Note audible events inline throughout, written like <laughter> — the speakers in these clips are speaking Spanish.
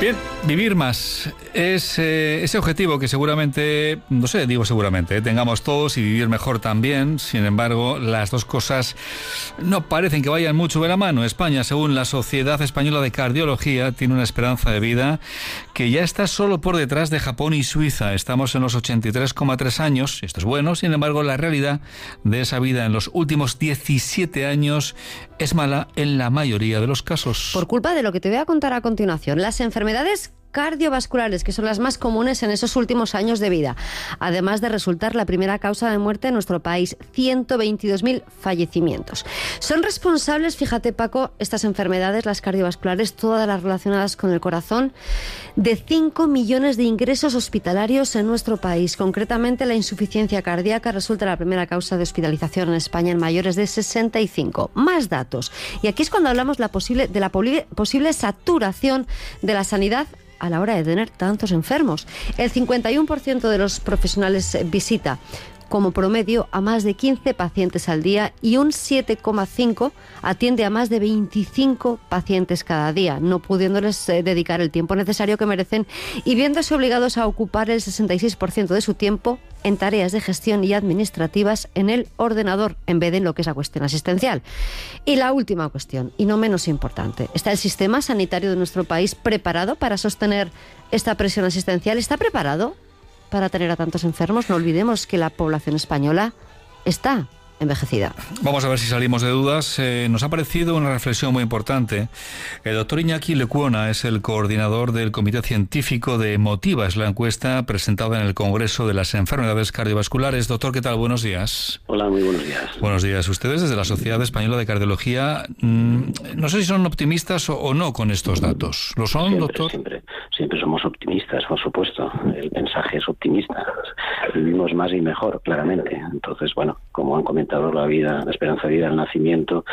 Bien, vivir más es eh, ese objetivo que seguramente, no sé, digo seguramente, eh, tengamos todos y vivir mejor también. Sin embargo, las dos cosas no parecen que vayan mucho de la mano. España, según la Sociedad Española de Cardiología, tiene una esperanza de vida que ya está solo por detrás de Japón y Suiza. Estamos en los 83,3 años, esto es bueno, sin embargo, la realidad de esa vida en los últimos 17 años es mala en la mayoría de los casos. Por culpa de lo que te voy a contar a continuación, las enfermedades cardiovasculares, que son las más comunes en esos últimos años de vida, además de resultar la primera causa de muerte en nuestro país, 122.000 fallecimientos. Son responsables, fíjate Paco, estas enfermedades, las cardiovasculares, todas las relacionadas con el corazón, de 5 millones de ingresos hospitalarios en nuestro país. Concretamente, la insuficiencia cardíaca resulta la primera causa de hospitalización en España en mayores de 65. Más datos. Y aquí es cuando hablamos de la posible saturación de la sanidad a la hora de tener tantos enfermos. El 51% de los profesionales visita como promedio a más de 15 pacientes al día y un 7,5 atiende a más de 25 pacientes cada día, no pudiéndoles eh, dedicar el tiempo necesario que merecen y viéndose obligados a ocupar el 66% de su tiempo en tareas de gestión y administrativas en el ordenador, en vez de en lo que es la cuestión asistencial. Y la última cuestión, y no menos importante, ¿está el sistema sanitario de nuestro país preparado para sostener esta presión asistencial? ¿Está preparado? Para tener a tantos enfermos. No olvidemos que la población española está envejecida. Vamos a ver si salimos de dudas. Eh, nos ha parecido una reflexión muy importante. El doctor Iñaki Lecuona es el coordinador del Comité Científico de Motiva. Es la encuesta presentada en el Congreso de las Enfermedades Cardiovasculares. Doctor, ¿qué tal? Buenos días. Hola, muy buenos días. Buenos días. Ustedes desde la Sociedad Española de Cardiología, mm, no sé si son optimistas o, no con estos datos. ¿Lo son, doctor? Siempre, siempre somos optimistas, por supuesto. El mensaje es optimista. Vivimos más y mejor, claramente. Entonces, bueno, como han comentado, la vida, la esperanza de vida, el nacimiento.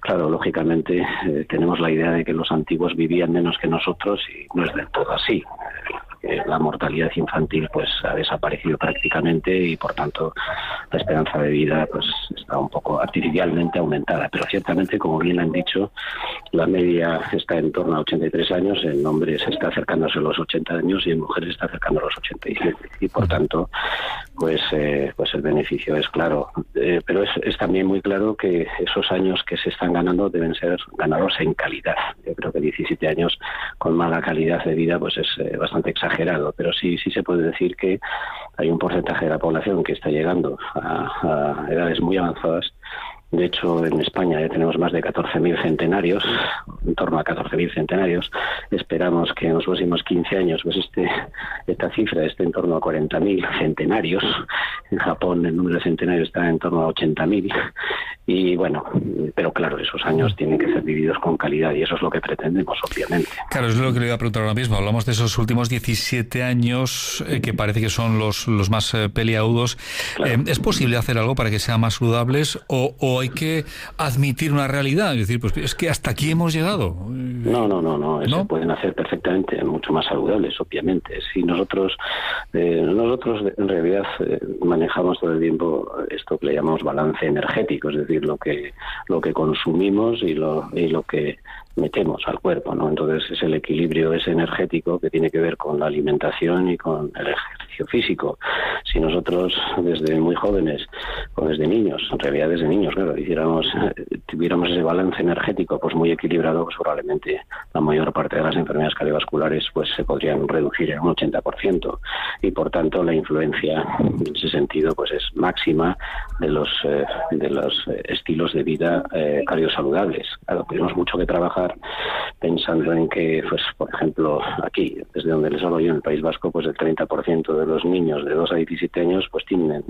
Claro, lógicamente eh, tenemos la idea de que los antiguos vivían menos que nosotros y no es del todo así la mortalidad infantil pues ha desaparecido prácticamente y por tanto la esperanza de vida pues está un poco artificialmente aumentada. Pero ciertamente como bien han dicho la media está en torno a 83 años en hombres está acercándose a los 80 años y en mujeres está acercando a los 87 y por tanto pues eh, pues el beneficio es claro. Eh, pero es, es también muy claro que esos años que se están ganando deben ser ganados en calidad. Yo creo que 17 años con mala calidad de vida pues es eh, bastante exagerado pero sí, sí se puede decir que hay un porcentaje de la población que está llegando a, edades muy avanzadas de hecho, en España ya tenemos más de 14.000 centenarios, en torno a 14.000 centenarios. Esperamos que en los próximos 15 años pues este, esta cifra esté en torno a 40.000 centenarios. En Japón el número de centenarios está en torno a 80.000. Y bueno, pero claro, esos años tienen que ser vividos con calidad y eso es lo que pretendemos, obviamente. Claro, es lo que le iba a preguntar ahora mismo. Hablamos de esos últimos 17 años eh, que parece que son los, los más eh, peliagudos. Eh, ¿Es posible hacer algo para que sean más saludables o, o hay que admitir una realidad, es decir, pues es que hasta aquí hemos llegado. No, no, no, no, eso pueden hacer perfectamente, mucho más saludables, obviamente. Si nosotros, eh, nosotros en realidad eh, manejamos todo el tiempo esto que le llamamos balance energético, es decir, lo que lo que consumimos y lo y lo que metemos al cuerpo, ¿no? Entonces es el equilibrio ese energético que tiene que ver con la alimentación y con el ejercicio físico. Si nosotros desde muy jóvenes desde niños, en realidad desde niños, claro, hiciéramos, eh, <laughs> tuviéramos ese balance energético pues muy equilibrado, pues probablemente la mayor parte de las enfermedades cardiovasculares pues se podrían reducir en un 80% y por tanto la influencia en ese sentido pues es máxima de los eh, de los eh, estilos de vida cardiosaludables. Claro, tenemos mucho que trabajar pensando en que, pues, por ejemplo, aquí, desde donde les hablo yo, en el País Vasco, pues el 30% de los niños de 2 a 17 años pues tienen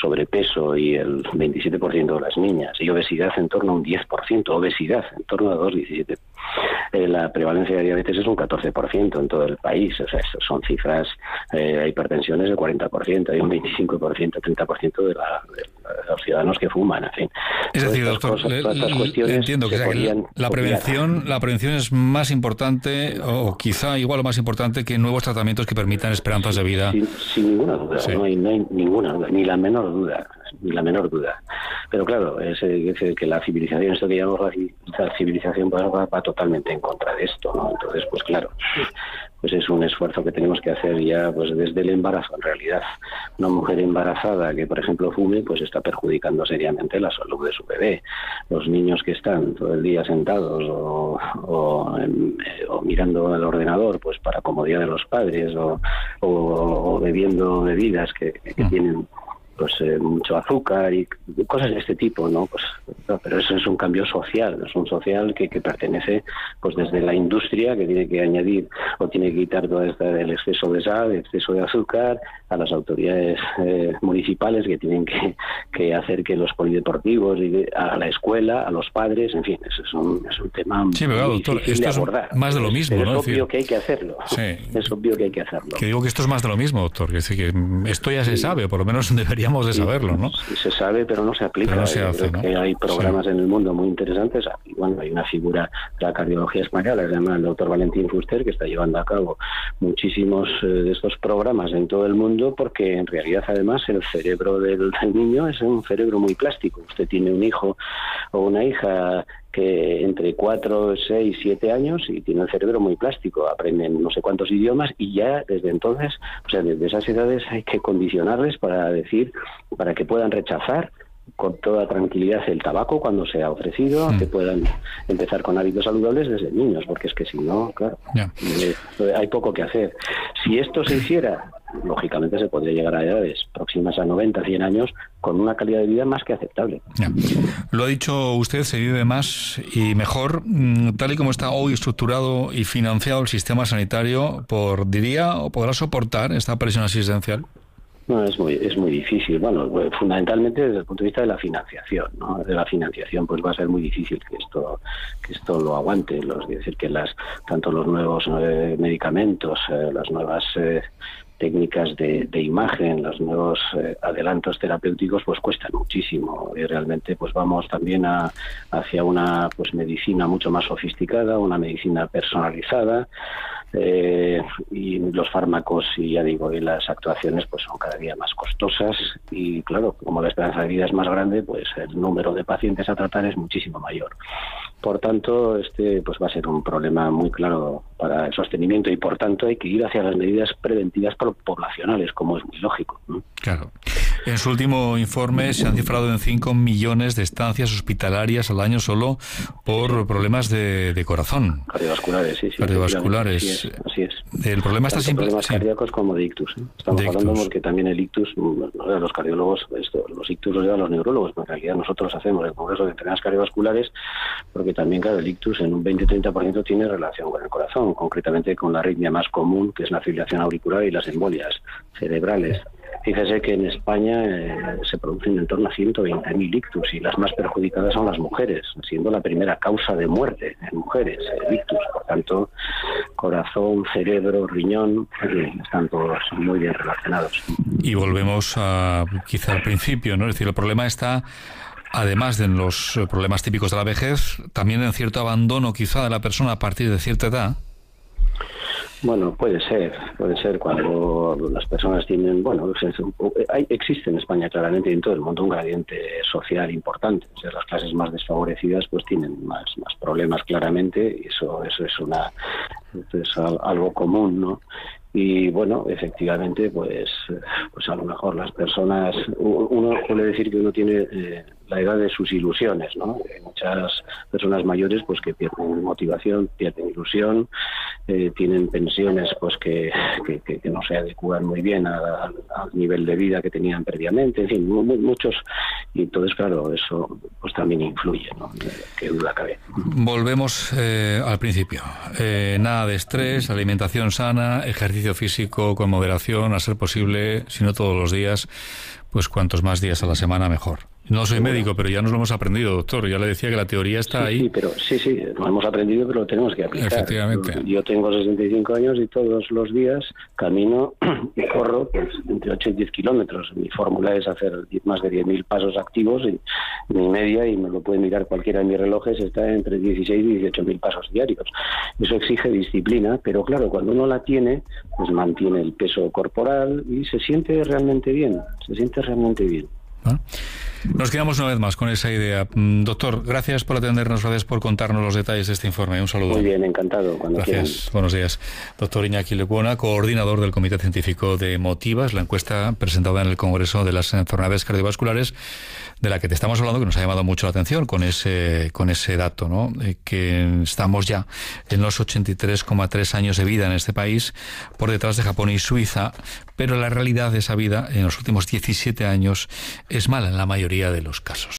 sobrepeso y el 27% de las niñas, y obesidad en torno a un 10%, obesidad en torno a 2, 17. Eh, la prevalencia de diabetes es un 14% en todo el país, o sea, son cifras, eh, hay hipertensiones del 40%, hay un 25%, 30% de la, los ciudadanos que fuman, en fin. Es decir, doctor, entiendo que, la prevención, la prevención es más importante o quizá igual o más importante que nuevos tratamientos que permitan esperanzas de vida. Sin, ninguna duda, no, hay, ninguna duda, ni la menor duda, ni la menor duda. Pero claro, es, que la civilización, esto que llamamos la, civilización va, va, totalmente en contra de esto, ¿no? Entonces, pues claro, pues es un esfuerzo que tenemos que hacer ya pues desde el embarazo. En realidad, una mujer embarazada que, por ejemplo, fume, pues está perjudicando seriamente la salud de su bebé. Los niños que están todo el día sentados o, o, eh, mirando el ordenador, pues para comodidad de los padres o, bebiendo bebidas que, que mm. tienen pues eh, mucho azúcar y cosas de este tipo, ¿no? Pues, pero eso es un cambio social, es un social que, que, pertenece pues desde la industria que tiene que añadir o tiene que quitar todo este, el exceso de sal, el exceso de azúcar, a las autoridades eh, municipales que tienen que, que, hacer que los polideportivos, y a la escuela, a los padres, en fin, eso es un, es un tema sí, pero doctor, esto Es más de lo mismo, Es obvio que hay que hacerlo. Sí. Es obvio que hay que hacerlo. Que digo que esto es más de lo mismo, doctor, que, que esto ya se sabe, o por lo menos <laughs> debería de saberlo, ¿no? Se sabe, pero no se aplica. No se hace, Que hay programas en el mundo muy interesantes. Bueno, hay una figura de la cardiología española, se llama el doctor Valentín Fuster, que está llevando a cabo muchísimos eh, de estos programas en todo el mundo, porque en realidad, además, el cerebro del niño es un cerebro muy plástico. Usted tiene un hijo o una hija que entre 4, 6, 7 años y tiene el cerebro muy plástico, aprenden no sé cuántos idiomas y ya desde entonces, o sea, desde esas edades hay que condicionarles para decir, para que puedan rechazar con toda tranquilidad el tabaco cuando sea ofrecido, mm. que puedan empezar con hábitos saludables desde niños, porque es que si no, claro, eh, hay poco que hacer. Si esto se hiciera lógicamente se podría llegar a edades próximas a 90, 100 años con una calidad de vida más que aceptable. Lo ha dicho usted, se vive más y mejor. Mm, tal y como está hoy estructurado y financiado el sistema sanitario, por diría o podrá soportar esta presión asistencial. No, es muy, es muy difícil. Bueno, pues, fundamentalmente desde el punto de vista de la financiación, ¿no? De la financiación, pues va a ser muy difícil que esto, que esto lo aguante. Los, es decir, que las, tanto los nuevos eh, medicamentos, eh, las nuevas eh, técnicas de, imagen, los nuevos eh, adelantos terapéuticos, pues cuestan muchísimo. Y realmente pues vamos también a, hacia una pues medicina mucho más sofisticada, una medicina personalizada eh, y los fármacos y ya digo y las actuaciones pues son cada día más costosas y claro como la esperanza de vida es más grande pues el número de pacientes a tratar es muchísimo mayor. Por tanto, este pues va a ser un problema muy claro para el sostenimiento y por tanto hay que ir hacia las medidas preventivas poblacionales, como es muy lógico. Claro. En su último informe se han cifrado en 5 millones de estancias hospitalarias al año solo por problemas de, corazón. Cardiovasculares, sí, sí. Cardiovasculares. Así es. El problema está siempre. Problemas cardíacos como de ictus. ¿eh? Estamos hablando porque también el ictus, los cardiólogos, esto, los ictus los llevan los neurólogos, pero en realidad nosotros hacemos el Congreso de Enfermedades Cardiovasculares porque también, claro, el ictus en un 20-30% tiene relación con el corazón, concretamente con la arritmia más común, que es la fibrilación auricular y las embolias cerebrales. Fíjese que en España eh, se producen en torno a 120.000 ictus y las más perjudicadas son las mujeres, siendo la primera causa de muerte en mujeres, el ictus. Por tanto, corazón, cerebro, riñón, están todos muy bien relacionados. Y volvemos a quizá al principio, ¿no? Es decir, el problema está además de los problemas típicos de la vejez, también en cierto abandono quizá de la persona a partir de cierta edad. Bueno, puede ser, puede ser cuando las personas tienen, bueno, hay, existe en España claramente y en todo el mundo un gradiente social importante. O sea, las clases más desfavorecidas pues tienen más, más problemas claramente y eso, eso es una, es algo común, ¿no? Y bueno efectivamente pues pues a lo mejor las personas uno suele decir que uno tiene eh, la edad de sus ilusiones no Hay muchas personas mayores pues que pierden motivación pierden ilusión eh, tienen pensiones pues que, que, no se adecuan muy bien al nivel de vida que tenían previamente en fin muchos y entonces claro eso pues también influye no qué duda cabe. Volvemos eh, al principio. Nada de estrés alimentación sana ejercicio físico con moderación, a ser posible, si no todos los días, pues cuantos más días a la semana mejor. No soy médico, pero ya nos lo hemos aprendido, doctor. Ya le decía que la teoría está ahí. Sí, pero sí, sí, lo hemos aprendido, pero lo tenemos que aplicar. Efectivamente. Yo tengo 65 años y todos los días camino <clears throat> y corro pues, entre 8 y 10 kilómetros. Mi fórmula es hacer más de 10.000 pasos activos y mi media, y me lo puede mirar cualquiera de mis relojes, está entre 16 y 18.000 pasos diarios. Eso exige disciplina, pero claro, cuando uno la tiene, pues mantiene el peso corporal y se siente realmente bien, se siente realmente bien. Nos quedamos una vez más con esa idea. Mm, doctor, gracias por atendernos, gracias por contarnos los detalles de este informe. Un saludo. Muy bien, encantado. gracias. Buenos días. Doctor Iñaki Lecuona, coordinador del Comité Científico de Motivas, la encuesta presentada en el Congreso de las Enfermedades Cardiovasculares, de la que te estamos hablando, que nos ha llamado mucho la atención con ese, con ese dato, ¿no? Eh, que estamos ya en los 83,3 años de vida en este país, por detrás de Japón y Suiza, pero la realidad de esa vida en los últimos 17 años es mala en la mayoría de los casos.